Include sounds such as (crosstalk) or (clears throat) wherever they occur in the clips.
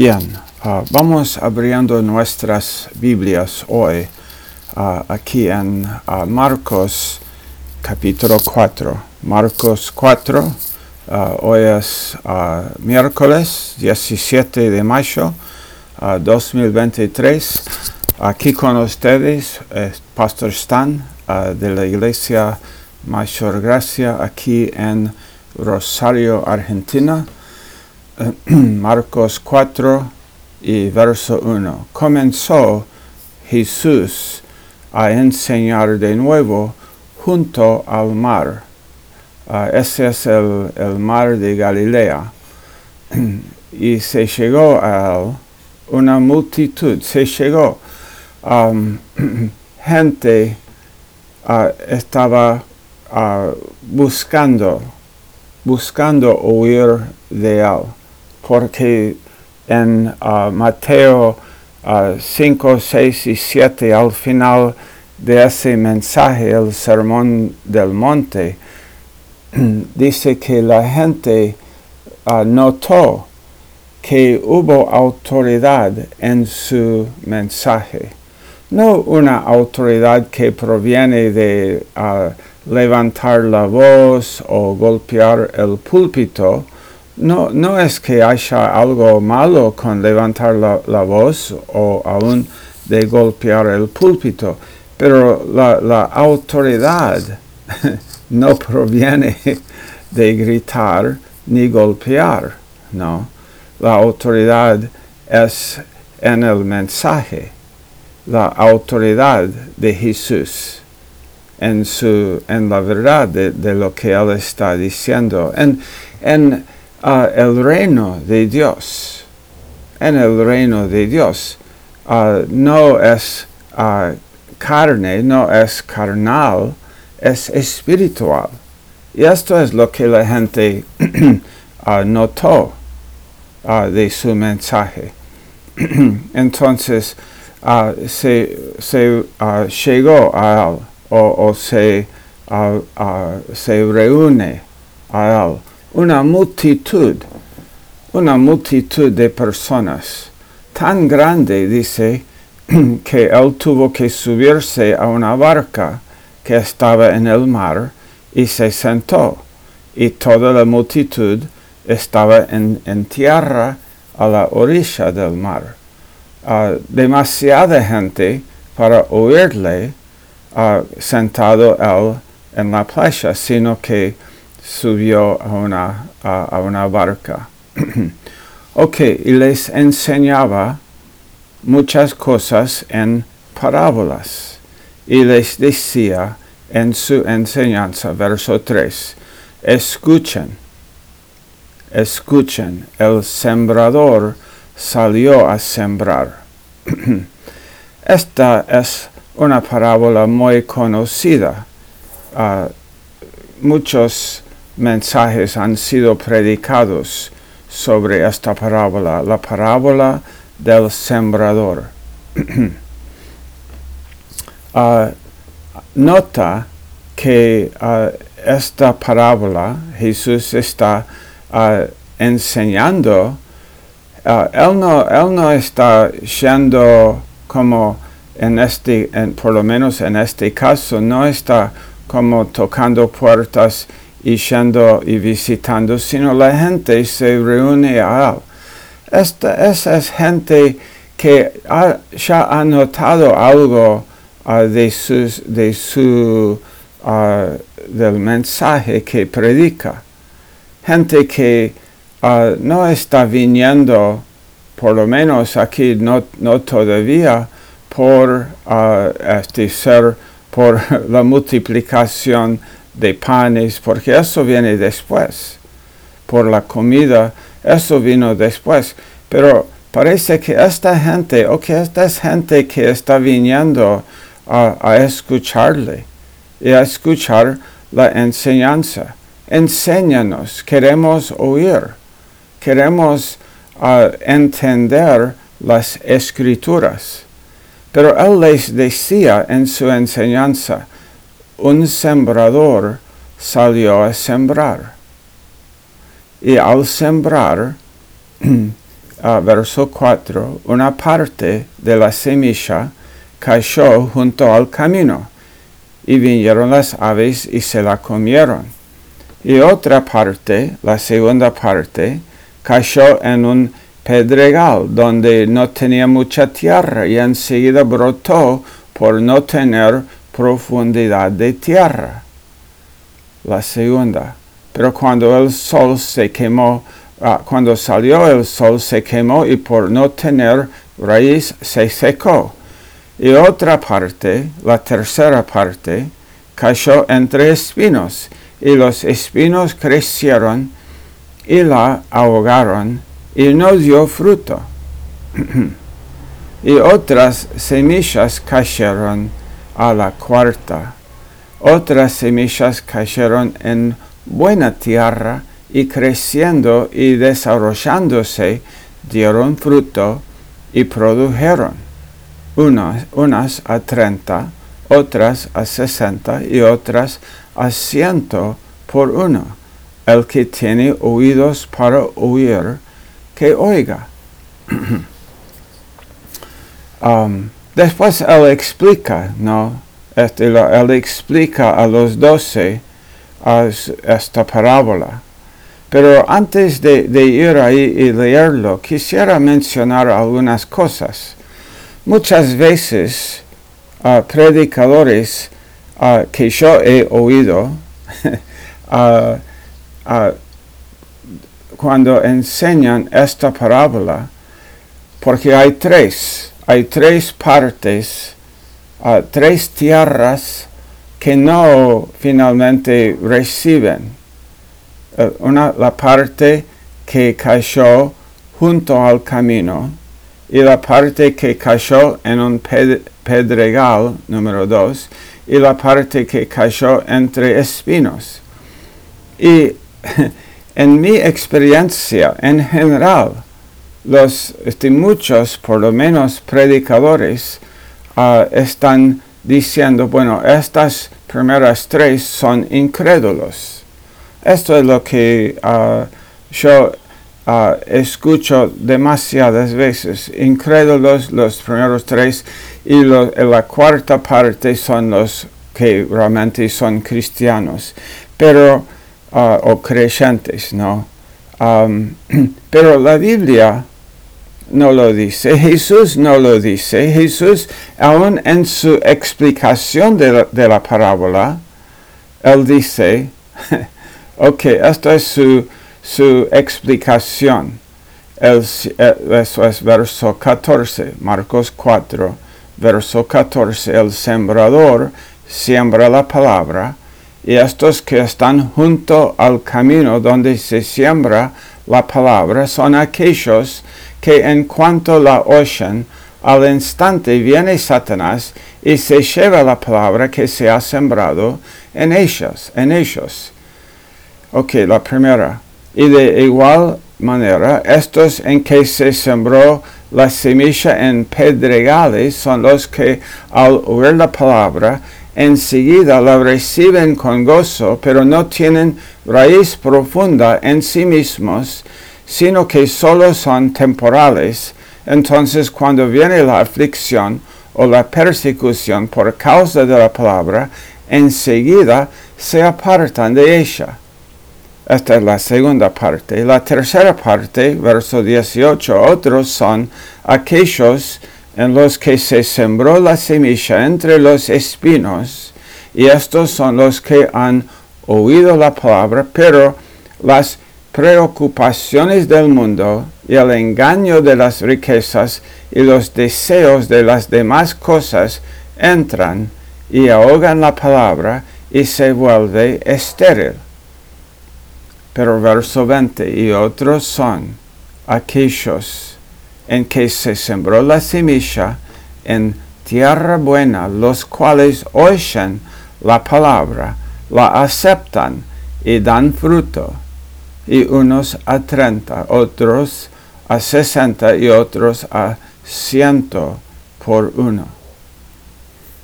Bien, uh, vamos abriendo nuestras Biblias hoy uh, aquí en uh, Marcos capítulo 4. Marcos 4, hoy es miércoles 17 de mayo 2023. Aquí con ustedes es Pastor Stan de la Iglesia Mayor Gracia aquí en Rosario, Argentina. (clears throat) Marcos 4 y verso 1. Comenzó Jesús a enseñar de nuevo junto al mar. Uh, ese es el, el, mar de Galilea. (clears throat) y se llegó a él una multitud, se llegó. Um, (clears throat) gente uh, estaba uh, buscando, buscando huir de él porque en uh, Mateo uh, 5, 6 y 7, al final de ese mensaje, el sermón del monte, (clears throat) dice que la gente uh, notó que hubo autoridad en su mensaje. No una autoridad que proviene de levantar la voz o golpear el púlpito, no, no es que haya algo malo con levantar la, voz o aún de golpear el púlpito, pero la, la autoridad (laughs) no proviene de gritar ni golpear, ¿no? La autoridad es en el mensaje, la autoridad de Jesús en, su, en la verdad de, de lo que Él está diciendo. En, en, el reino de Dios. En el reino de Dios uh, no es uh, carne, no es carnal, es espiritual. Y esto es lo que la gente (clears throat) notó de su mensaje. (clears throat) Entonces se, se llegó a él o, o se, se reúne a él una multitud, una multitud de personas, tan grande, dice, (clears throat) que él tuvo que subirse a una barca que estaba en el mar y se sentó, y toda la multitud estaba en, tierra a la orilla del mar. Uh, demasiada gente para oírle uh, sentado él en la playa, sino que subió a una, a, una barca. (clears throat) ok, y les enseñaba muchas cosas en parábolas y les decía en su enseñanza, verso 3, escuchen, escuchen, el sembrador salió a sembrar. (clears throat) Esta es una parábola muy conocida. Uh, muchos mensajes han sido predicados sobre esta parábola, la parábola del sembrador. uh, (clears throat) nota que uh, esta parábola Jesús está uh, enseñando, él, no, él no está yendo como en este, por lo menos en este caso, no está como tocando puertas yendo y visitando, sino la gente se reúne a él. Esta, esa es gente que ya ha notado algo uh, de, sus, de su, uh, del mensaje que predica. Gente que uh, no está viniendo, por lo menos aquí no, no todavía, por este por (laughs) la multiplicación de panes, porque eso viene después. Por la comida, eso vino después. Pero parece que esta gente, o que esta es gente que está viniendo a, escucharle y a escuchar la enseñanza. Enséñanos, queremos oír, queremos uh, entender las escrituras. Pero él les decía en su enseñanza, un sembrador salió a sembrar. Y al sembrar, (clears throat) uh, verso 4, una parte de la semilla cayó junto al camino, y vinieron las aves y se la comieron. Y otra parte, la segunda parte, cayó en un pedregal donde no tenía mucha tierra y enseguida brotó por no tener profundidad de tierra. La segunda. Pero cuando el sol se quemó, ah, cuando salió el sol se quemó y por no tener raíz se secó. Y otra parte, la tercera parte, cayó entre espinos, y los espinos crecieron y la ahogaron, y no dio fruto. (clears throat) y otras semillas cayeron a la cuarta. Otras semillas cayeron en buena tierra y creciendo y desarrollándose dieron fruto y produjeron unas, unas a treinta, otras a sesenta y otras a ciento por uno. El que tiene oídos para oír, que oiga. (clears throat) Um, después él explica, ¿no? Este, él explica a los doce esta parábola. Pero antes de, ir ahí y leerlo, quisiera mencionar algunas cosas. Muchas veces predicadores que yo he oído (laughs) cuando enseñan esta parábola, porque hay tres, hay tres partes, tres tierras que no finalmente reciben. Eh, una, la parte que cayó junto al camino y la parte que cayó en un pedregal, número dos, y la parte que cayó entre espinos. Y (laughs) en mi experiencia en general, los este, muchos, por lo menos predicadores, uh, están diciendo, bueno, estas primeras tres son incrédulos. Esto es lo que uh, yo uh, escucho demasiadas veces. Incrédulos los primeros tres y la cuarta parte son los que realmente son cristianos, pero o creyentes, ¿no? (clears throat) Pero la Biblia no lo dice, Jesús no lo dice, Jesús aún en su explicación de la, parábola, él dice, (laughs) ok, esta es su, explicación. eso es verso 14, Marcos 4, verso 14, el sembrador siembra la palabra y estos que están junto al camino donde se siembra la palabra son aquellos que en cuanto la oyen, al instante viene Satanás y se lleva la palabra que se ha sembrado en ellos, en ellos. Ok, la primera. Y de igual manera, estos en que se sembró la semilla en pedregales son los que al oír la palabra enseguida la reciben con gozo, pero no tienen raíz profunda en sí mismos, sino que solo son temporales. Entonces cuando viene la aflicción o la persecución por causa de la palabra, enseguida se apartan de ella. Esta es la segunda parte. La tercera parte, verso 18, otros son aquellos en los que se sembró la semilla entre los espinos, y estos son los que han oído la palabra, pero las preocupaciones del mundo y el engaño de las riquezas y los deseos de las demás cosas entran y ahogan la palabra y se vuelve estéril. Pero verso 20, y otros son aquellos en que se sembró la semilla en tierra buena, los cuales oyen la palabra, la aceptan y dan fruto y unos a treinta, otros a sesenta y otros a ciento por uno.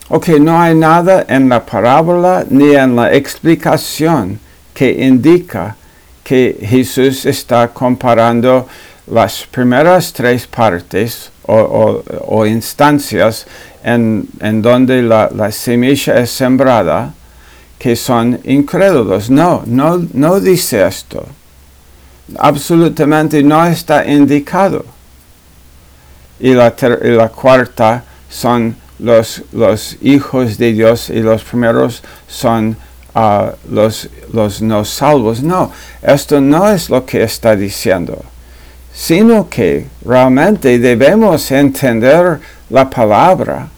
Ok, no hay nada en la parábola ni en la explicación que indica que Jesús está comparando las primeras tres partes o, instancias en, donde la, semilla es sembrada, que son incrédulos. No, no, no dice esto. Absolutamente no está indicado. Y la, y la cuarta son los, los, hijos de Dios y los primeros son uh, los, los no salvos. No, esto no es lo que está diciendo sino que realmente debemos entender la palabra,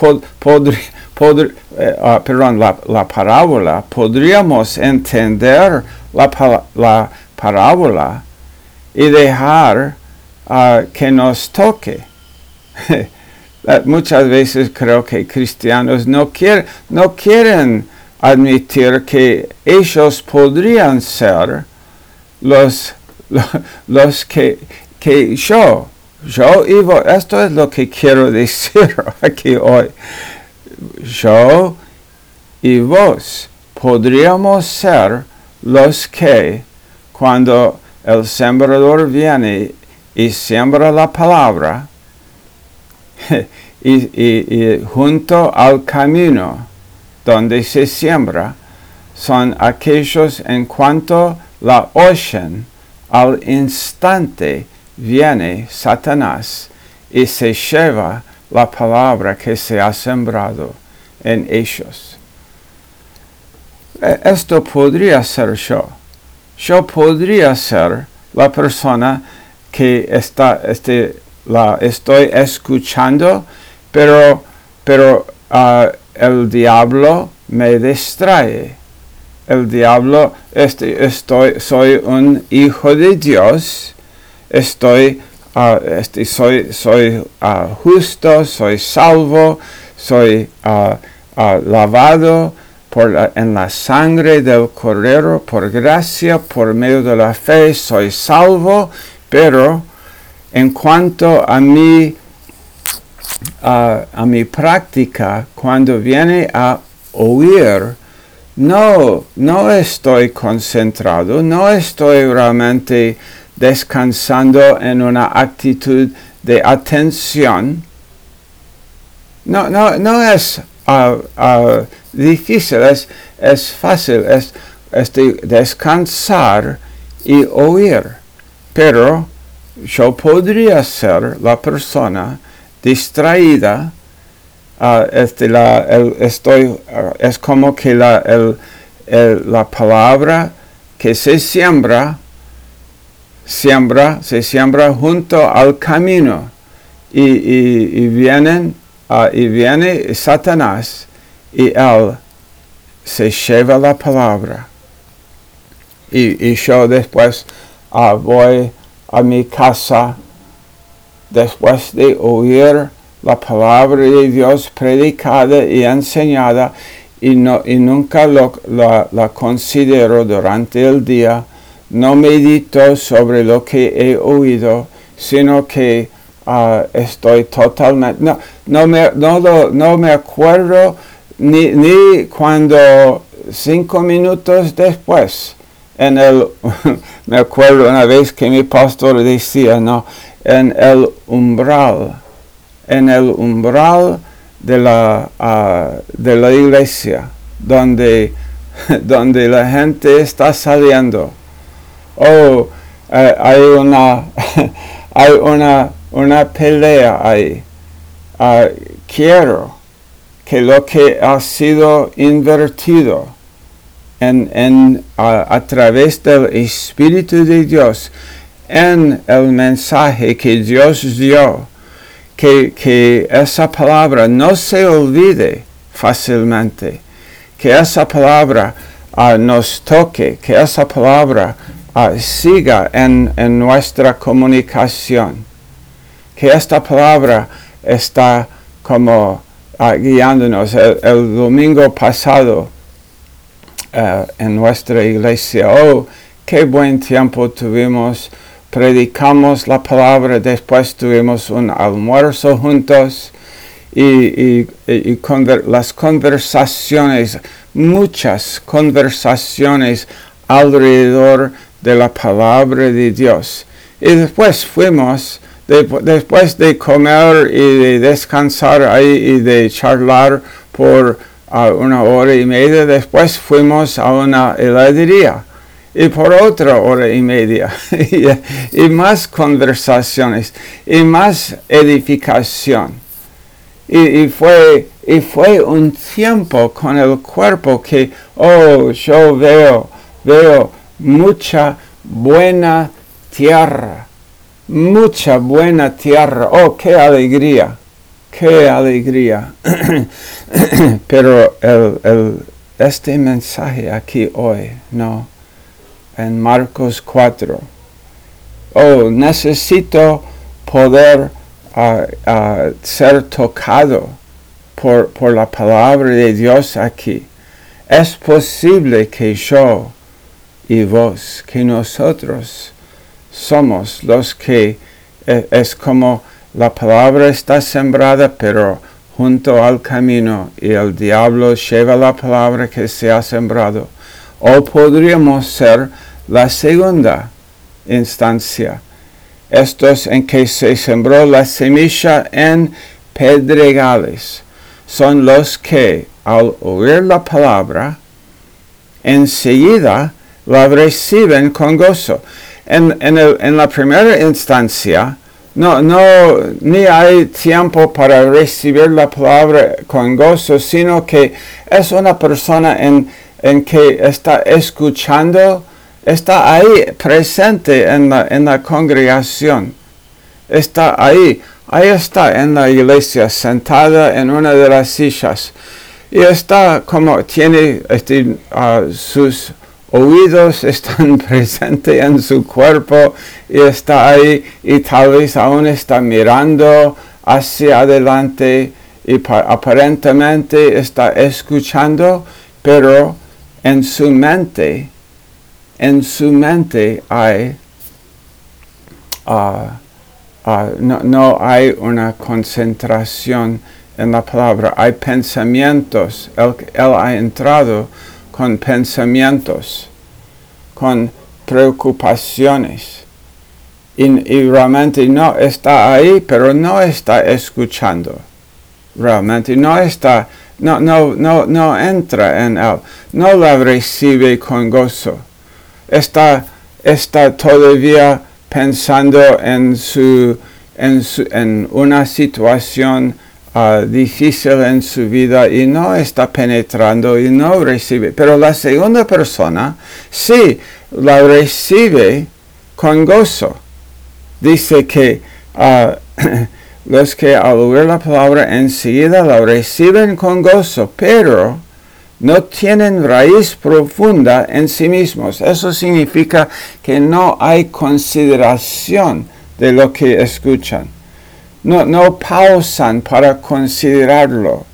eh, ah, perdón, la, parábola, podríamos entender la, la parábola y dejar ah, que nos toque. (laughs) Muchas veces creo que cristianos no, quieren admitir que ellos podrían ser los (laughs) los que, que yo, yo y vos, esto es lo que quiero (laughs) decir aquí hoy. Yo y vos podríamos ser los que cuando el sembrador viene y siembra la palabra (laughs) y, junto al camino donde se siembra son aquellos en cuanto la oyen al instante viene Satanás y se lleva la palabra que se ha sembrado en ellos. E, esto podría ser yo. Yo podría ser la persona que está, este, la estoy escuchando, pero, pero ah, el diablo me distrae. El diablo, este, estoy, soy un hijo de Dios, estoy, uh, este, soy, soy uh, justo, soy salvo, soy lavado por la, en la sangre del Cordero, por gracia, por medio de la fe, soy salvo, pero en cuanto a mi, a mi práctica, cuando viene a oír, no, no estoy concentrado, no estoy realmente descansando en una actitud de atención. No, no, no es uh, uh, difícil, es, es fácil, es, es descansar y oír. Pero yo podría ser la persona distraída este, la, estoy, ah, es como que la, la palabra que se siembra, siembra, se siembra junto al camino y, vienen, uh, y viene Satanás y él se lleva la palabra. Y, y yo después voy a mi casa después de oír la palabra de Dios predicada y enseñada y, no, y nunca la, considero durante el día, no medito sobre lo que he oído, sino que ah, estoy totalmente, no, no, me, no, me acuerdo ni, ni cuando cinco minutos después, en el, (laughs) me acuerdo una vez que mi pastor decía, no, en el umbral en el umbral de la, ah, de la iglesia, donde, (laughs) donde la gente está saliendo. Oh, eh, hay una, (laughs) hay una, una pelea ahí. Ah, quiero que lo que ha sido invertido en, en, a través del Espíritu de Dios en el mensaje que Dios dio que, esa palabra no se olvide fácilmente, que esa palabra ah, nos toque, que esa palabra ah, siga en, nuestra comunicación, que esta palabra está como ah, guiándonos. El, domingo pasado en nuestra iglesia, oh, qué buen tiempo tuvimos predicamos la palabra, después tuvimos un almuerzo juntos y, las conversaciones, muchas conversaciones alrededor de la palabra de Dios. Y después fuimos, después de comer y de descansar ahí y de charlar por uh, una hora y media, después fuimos a una heladería y por otra hora y media (laughs) y, más conversaciones y más edificación. Y, fue, y fue un tiempo con el cuerpo que, oh, yo veo, veo mucha buena tierra, mucha buena tierra, oh, qué alegría, qué alegría. (clears throat) Pero el, este mensaje aquí hoy, no en Marcos 4. Oh, necesito poder ah, ah, ser tocado por, por la palabra de Dios aquí. Es posible que yo y vos, que nosotros somos los que e, es como la palabra está sembrada, pero junto al camino y el diablo lleva la palabra que se ha sembrado. O podríamos ser la segunda instancia, estos en que se sembró la semilla en pedregales, son los que al oír la palabra, enseguida la reciben con gozo. En, en, la primera instancia, no, no, ni hay tiempo para recibir la palabra con gozo, sino que es una persona en, en que está escuchando está ahí presente en la, en la congregación. Está ahí, ahí está en la iglesia, sentada en una de las sillas. Y está como tiene este, sus oídos (laughs) están presentes en su cuerpo y está ahí y tal vez aún está mirando hacia adelante y aparentemente está escuchando, pero en su mente en su mente hay, uh, uh, no, hay una concentración en la palabra, hay pensamientos, él, ha entrado con pensamientos, con preocupaciones. Y, realmente no está ahí, pero no está escuchando. Realmente no está, no, no, no, no entra en él, no la recibe con gozo está, está todavía pensando en, su, en, su, en una situación uh, difícil en su vida y no está penetrando y no recibe. Pero la segunda persona sí la recibe con gozo. Dice que uh, (clears throat) los que al oír la palabra enseguida la reciben con gozo, pero no tienen raíz profunda en sí mismos. Eso significa que no hay consideración de lo que escuchan. No, no pausan para considerarlo.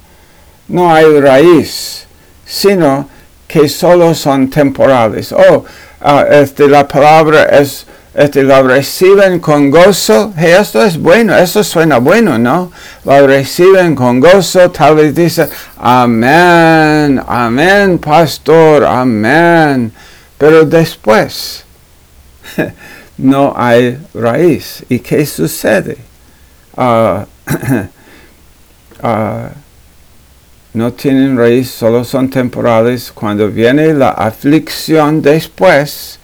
No hay raíz, sino que solo son temporales. Oh, uh, este, la palabra es este, la reciben con gozo. esto es bueno, eso suena bueno, ¿no? La reciben con gozo, tal vez dicen, amén, amén, pastor, amén. Pero después (laughs) no hay raíz. ¿Y qué sucede? Ah, (coughs) ah, no tienen raíz, solo son temporales. Cuando viene la aflicción después,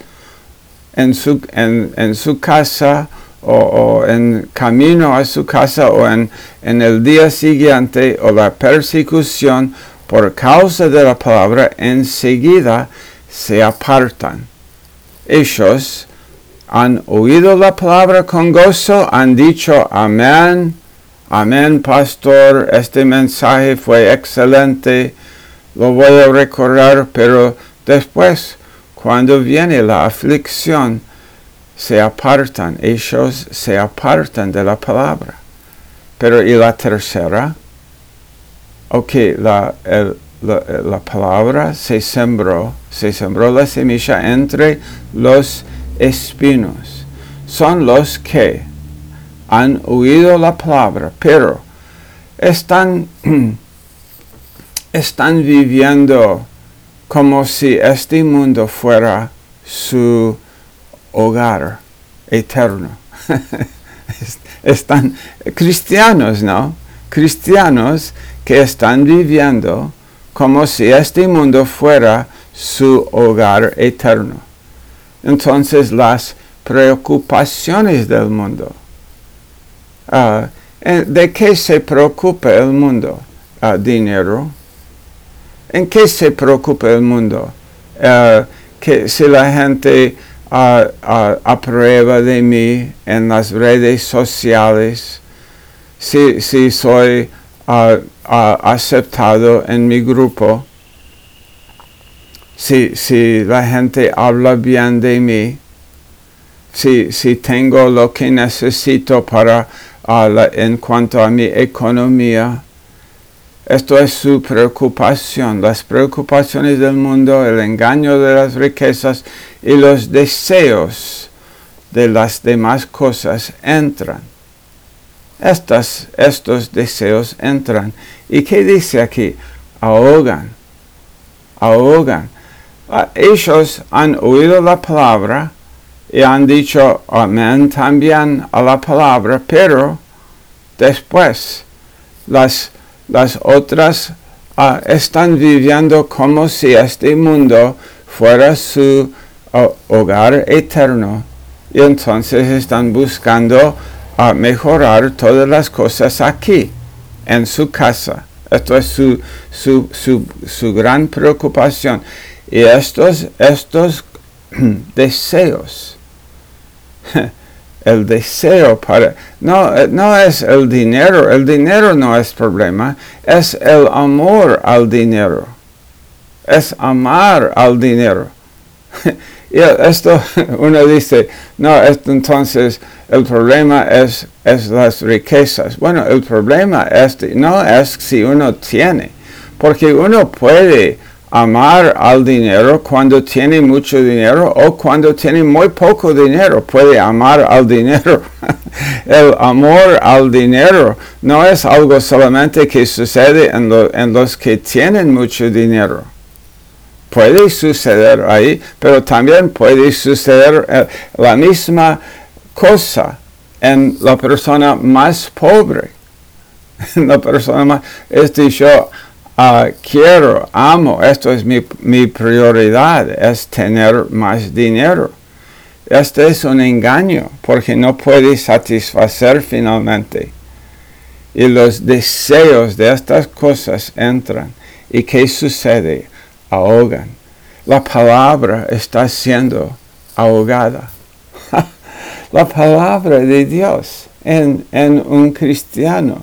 en su, en, su casa o, en camino a su casa o en, en el día siguiente o la persecución por causa de la palabra, enseguida se apartan. Ellos han oído la palabra con gozo, han dicho amén, amén pastor, este mensaje fue excelente, lo voy a recordar, pero después cuando viene la aflicción, se apartan, ellos se apartan de la palabra. Pero ¿y la tercera? Ok, la, la, palabra se sembró, se sembró la semilla entre los espinos. Son los que han oído la palabra, pero están, (clears throat) están viviendo como si este mundo fuera su hogar. eterno. (laughs) están cristianos, ¿no? Cristianos que están viviendo como si este mundo fuera su hogar eterno. Entonces las preocupaciones del mundo. Ah, ¿De qué se preocupa el mundo? Uh, dinero. ¿En qué se preocupa el mundo? Uh, que si la gente aprueba de mí en las redes sociales, si, si soy aceptado en mi grupo, si, si la gente habla bien de mí, si, si tengo lo que necesito para en cuanto a mi economía. Esto es su preocupación, las preocupaciones del mundo, el engaño de las riquezas y los deseos de las demás cosas entran. Estas, estos deseos entran. ¿Y qué dice aquí? Ahogan, ahogan. Ellos han oído la palabra, y han dicho amén también a la palabra, pero después las, las otras ah, están viviendo como si este mundo fuera su ah, hogar eterno y entonces están buscando ah, mejorar todas las cosas aquí, en su casa. Esto es su, su, su, su gran preocupación. Y estos, estos (clears throat) deseos (laughs) el deseo para... No, eh, no es el dinero, el dinero no es problema, es el amor al dinero. Es amar al dinero. (laughs) y esto (laughs) uno dice, no, esto, entonces el problema es, es las riquezas. Bueno, el problema es, no es si uno tiene, porque uno puede amar al dinero cuando tiene mucho dinero o cuando tiene muy poco dinero. Puede amar al dinero. (laughs) El amor al dinero no es algo solamente que sucede en, los que tienen mucho dinero. Puede suceder ahí, pero también puede suceder eh, la misma cosa en la persona más pobre. (laughs) la persona más, es dicho, Ah, quiero, amo, esto es mi, mi, prioridad, es tener más dinero. Este es un engaño porque no puede satisfacer finalmente. Y los deseos de estas cosas entran. ¿Y qué sucede? Ahogan. La palabra está siendo ahogada. (laughs) la palabra de Dios en, en un cristiano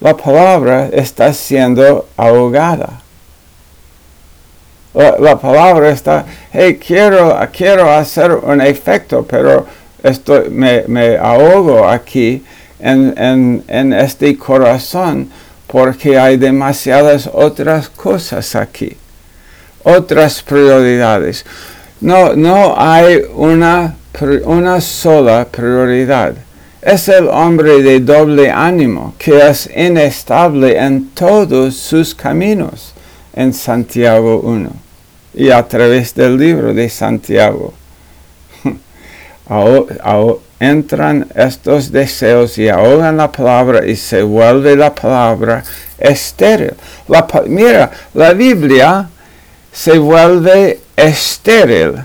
la palabra está siendo ahogada. La, palabra está, hey, quiero, quiero hacer un efecto, pero estoy, me, me ahogo aquí en, en, este corazón porque hay demasiadas otras cosas aquí, otras prioridades. No, no hay una, una sola prioridad es el hombre de doble ánimo, que es inestable en todos sus caminos, en Santiago 1, y a través del libro de Santiago. (laughs) entran estos deseos y ahogan la palabra y se vuelve la palabra estéril. mira, la Biblia se vuelve estéril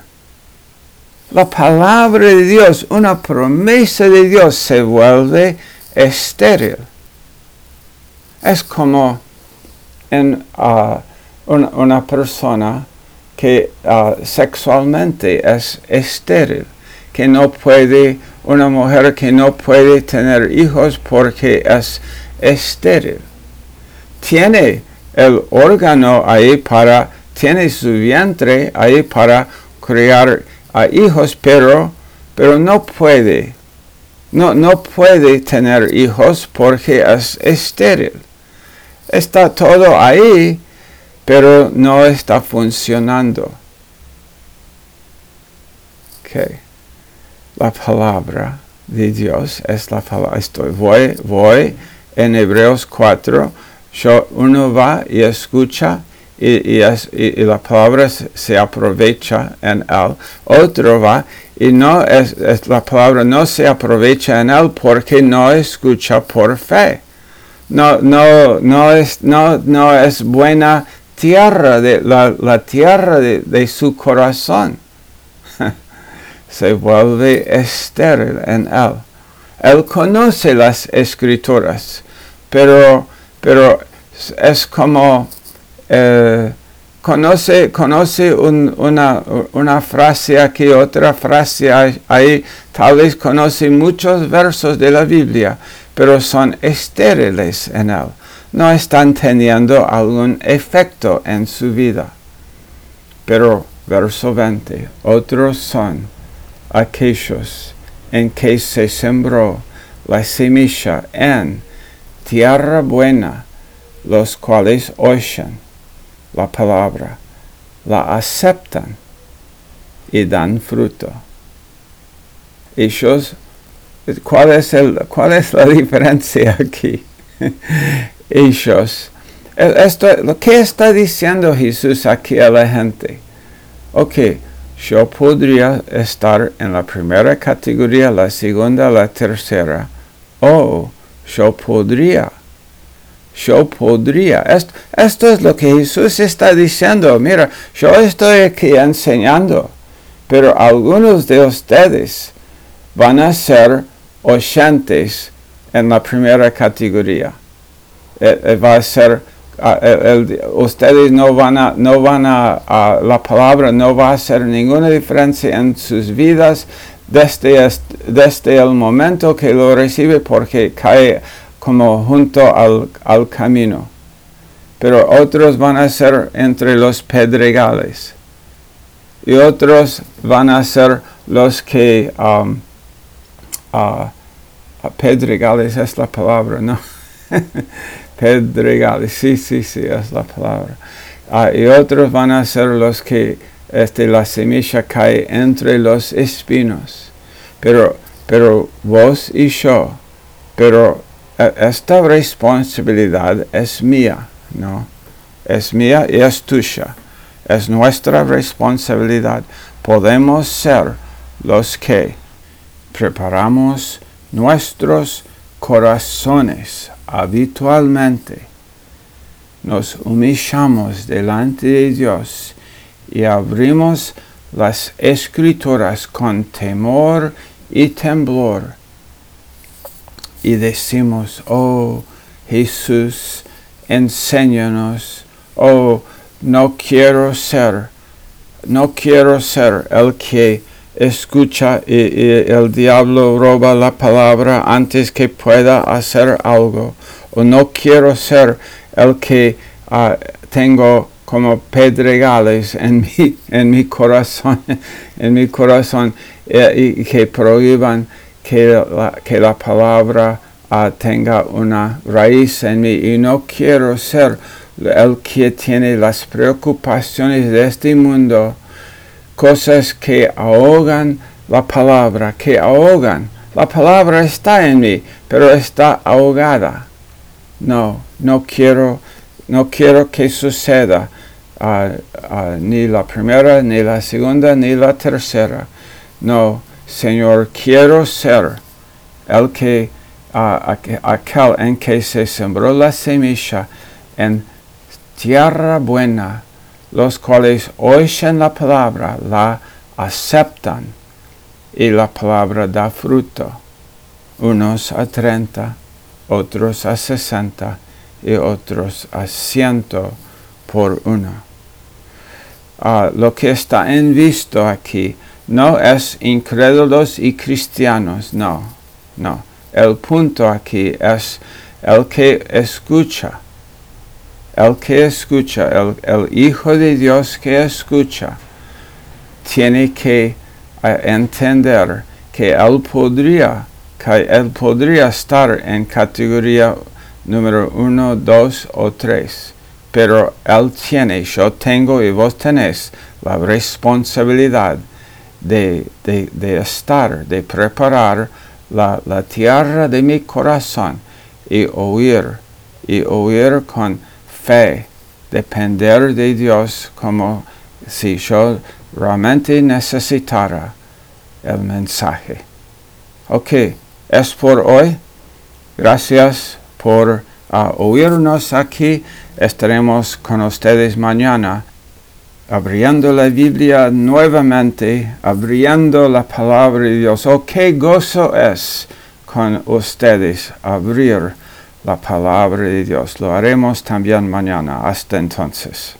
la palabra de Dios, una promesa de Dios se vuelve estéril. Es como en uh, una, persona que uh, sexualmente es estéril, que no puede, una mujer que no puede tener hijos porque es estéril. Tiene el órgano ahí para, tiene su vientre ahí para crear a hijos, pero, pero no puede, no, no puede tener hijos porque es estéril. Está todo ahí, pero no está funcionando. Okay. La palabra de Dios es la palabra. Estoy, voy, voy en Hebreos 4. Yo, uno va y escucha y, la palabra se, aprovecha en él. Otro va y no es, la palabra no se aprovecha en él porque no escucha por fe. No, no, no, es, no, no es buena tierra, de, la, tierra de, su corazón. (laughs) se vuelve estéril en él. Él conoce las escrituras, pero, pero es como eh, conoce, conoce una, una, frase aquí, otra frase ahí, tal vez conoce muchos versos de la Biblia, pero son estériles en él, no están teniendo algún efecto en su vida. Pero, verso 20, otros son aquellos en que se sembró la semilla en tierra buena, los cuales oyen la palabra, la aceptan y dan fruto. Ellos, ¿cuál es, el, cuál es la (laughs) diferencia aquí? (laughs) Ellos, esto, lo está diciendo Jesús aquí a la gente, ok, yo podría estar en la primera categoría, la segunda, la tercera, o yo podría yo podría. Esto, esto, es lo que Jesús está diciendo. Mira, yo estoy aquí enseñando, pero algunos de ustedes van a ser oyentes en la primera categoría. Eh, eh, va a ser, ah, ustedes no van a, no van a, la palabra no va a hacer ninguna diferencia en sus vidas desde, desde el momento que lo recibe porque cae como junto al, al camino, pero otros van a ser entre los pedregales y otros van a ser los que um, uh, pedregales es la palabra, ¿no? (laughs) pedregales, sí, sí, sí, es la palabra. Uh, y otros van a ser los que este, la semilla cae entre los espinos. Pero, pero vos y yo, pero esta responsabilidad es mía, ¿no? Es mía y es tuya. Es nuestra responsabilidad. Podemos ser los que preparamos nuestros corazones habitualmente. Nos humillamos delante de Dios y abrimos las escrituras con temor y temblor y decimos, oh Jesús, enséñanos, oh, no quiero ser, no quiero ser el que escucha y, el diablo roba la palabra antes que pueda hacer algo, o no quiero ser el que ah, tengo como pedregales en mi, en mi corazón, (laughs) en mi corazón, eh, y que prohíban que la, que la palabra uh, tenga una raíz en mí y no quiero ser el que tiene las preocupaciones de este mundo, cosas que ahogan la palabra, que ahogan. La palabra está en mí, pero está ahogada. No, no quiero, no quiero que suceda uh, uh, ni la primera, ni la segunda, ni la tercera. No, Señor, quiero ser el que, aquel en que se sembró la semilla en tierra buena, los cuales oyen la palabra, la aceptan y la palabra da fruto, unos a treinta, otros a sesenta y otros a ciento por uno. Ah, lo que está en visto aquí no es incrédulos y cristianos, no, no. El punto aquí es el que escucha, el que escucha, el, Hijo de Dios que escucha, tiene que eh, entender que él podría, que él podría estar en categoría número uno, dos o tres, pero él tiene, yo tengo y vos tenés la responsabilidad de, estar, de preparar la, tierra de mi corazón y oír, y oír con fe depender de Dios como si yo realmente necesitara el mensaje. Ok, es por hoy. Gracias por uh, oírnos aquí. Estaremos con ustedes mañana abriendo la Biblia nuevamente, abriendo la palabra de Dios. Oh, qué gozo es con ustedes abrir la palabra de Dios. Lo haremos también mañana. Hasta entonces.